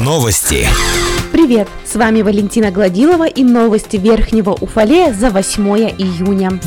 Новости. Привет! С вами Валентина Гладилова и новости Верхнего Уфалея за 8 июня.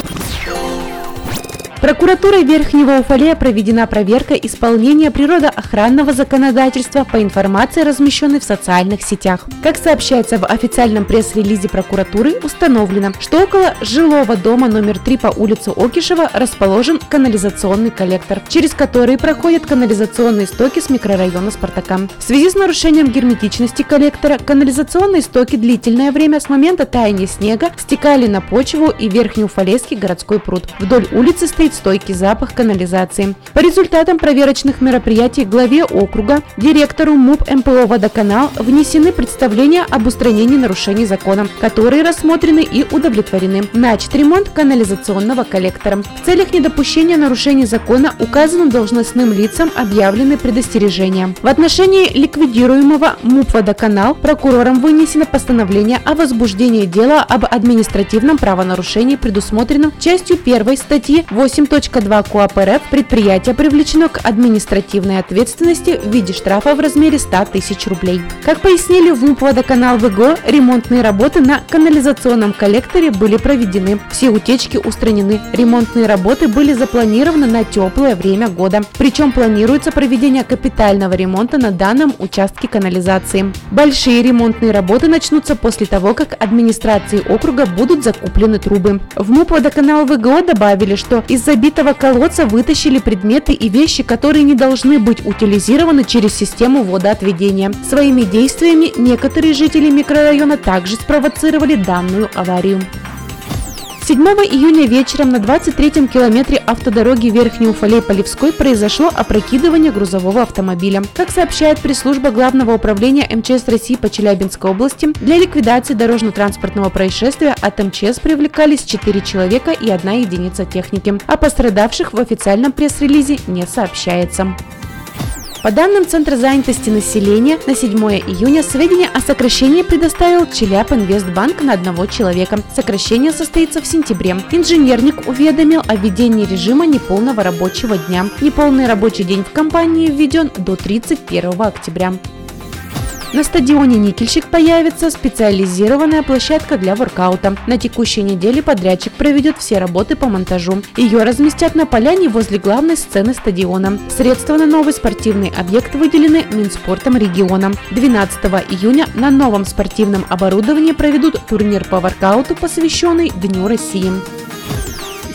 Прокуратурой Верхнего Уфалея проведена проверка исполнения природоохранного законодательства по информации, размещенной в социальных сетях. Как сообщается в официальном пресс-релизе прокуратуры, установлено, что около жилого дома номер 3 по улице Окишева расположен канализационный коллектор, через который проходят канализационные стоки с микрорайона Спартака. В связи с нарушением герметичности коллектора, канализационные стоки длительное время с момента таяния снега стекали на почву и Верхнеуфалейский городской пруд. Вдоль улицы стоит имеет стойкий запах канализации. По результатам проверочных мероприятий главе округа, директору МУП МПО «Водоканал» внесены представления об устранении нарушений закона, которые рассмотрены и удовлетворены. Начат ремонт канализационного коллектора. В целях недопущения нарушений закона указанным должностным лицам объявлены предостережения. В отношении ликвидируемого МУП «Водоканал» прокурором вынесено постановление о возбуждении дела об административном правонарушении, предусмотренном частью 1 статьи 8 8.2 КОАП РФ предприятие привлечено к административной ответственности в виде штрафа в размере 100 тысяч рублей. Как пояснили в МУП «Водоканал ВГО», ремонтные работы на канализационном коллекторе были проведены. Все утечки устранены. Ремонтные работы были запланированы на теплое время года. Причем планируется проведение капитального ремонта на данном участке канализации. Большие ремонтные работы начнутся после того, как администрации округа будут закуплены трубы. В МУП «Водоканал ВГО» добавили, что из забитого колодца вытащили предметы и вещи, которые не должны быть утилизированы через систему водоотведения. Своими действиями некоторые жители микрорайона также спровоцировали данную аварию. 7 июня вечером на 23-м километре автодороги Верхний Уфалей-Полевской произошло опрокидывание грузового автомобиля. Как сообщает пресс-служба Главного управления МЧС России по Челябинской области, для ликвидации дорожно-транспортного происшествия от МЧС привлекались 4 человека и одна единица техники. О пострадавших в официальном пресс-релизе не сообщается. По данным Центра занятости населения, на 7 июня сведения о сокращении предоставил Челябинвестбанк на одного человека. Сокращение состоится в сентябре. Инженерник уведомил о введении режима неполного рабочего дня. Неполный рабочий день в компании введен до 31 октября. На стадионе «Никельщик» появится специализированная площадка для воркаута. На текущей неделе подрядчик проведет все работы по монтажу. Ее разместят на поляне возле главной сцены стадиона. Средства на новый спортивный объект выделены Минспортом региона. 12 июня на новом спортивном оборудовании проведут турнир по воркауту, посвященный Дню России.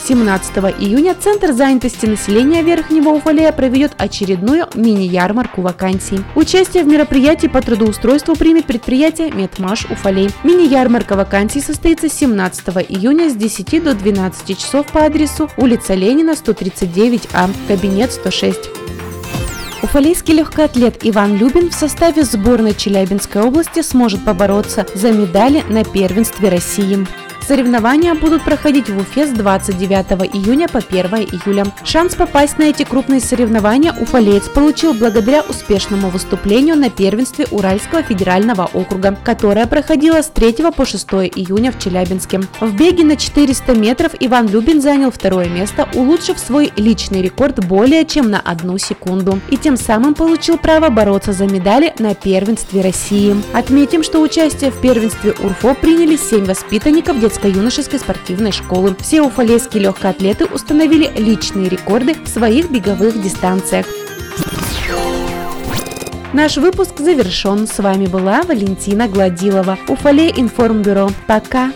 17 июня Центр занятости населения Верхнего Уфалея проведет очередную мини-ярмарку вакансий. Участие в мероприятии по трудоустройству примет предприятие Медмаш Уфалей. Мини-ярмарка вакансий состоится 17 июня с 10 до 12 часов по адресу улица Ленина, 139А, кабинет 106. Уфалейский легкоатлет Иван Любин в составе сборной Челябинской области сможет побороться за медали на первенстве России. Соревнования будут проходить в Уфе с 29 июня по 1 июля. Шанс попасть на эти крупные соревнования уфалеец получил благодаря успешному выступлению на первенстве Уральского федерального округа, которое проходило с 3 по 6 июня в Челябинске. В беге на 400 метров Иван Любин занял второе место, улучшив свой личный рекорд более чем на одну секунду. И тем самым получил право бороться за медали на первенстве России. Отметим, что участие в первенстве УРФО приняли 7 воспитанников детского детско-юношеской спортивной школы. Все уфалейские легкоатлеты установили личные рекорды в своих беговых дистанциях. Наш выпуск завершен. С вами была Валентина Гладилова. Уфалей информбюро. Пока.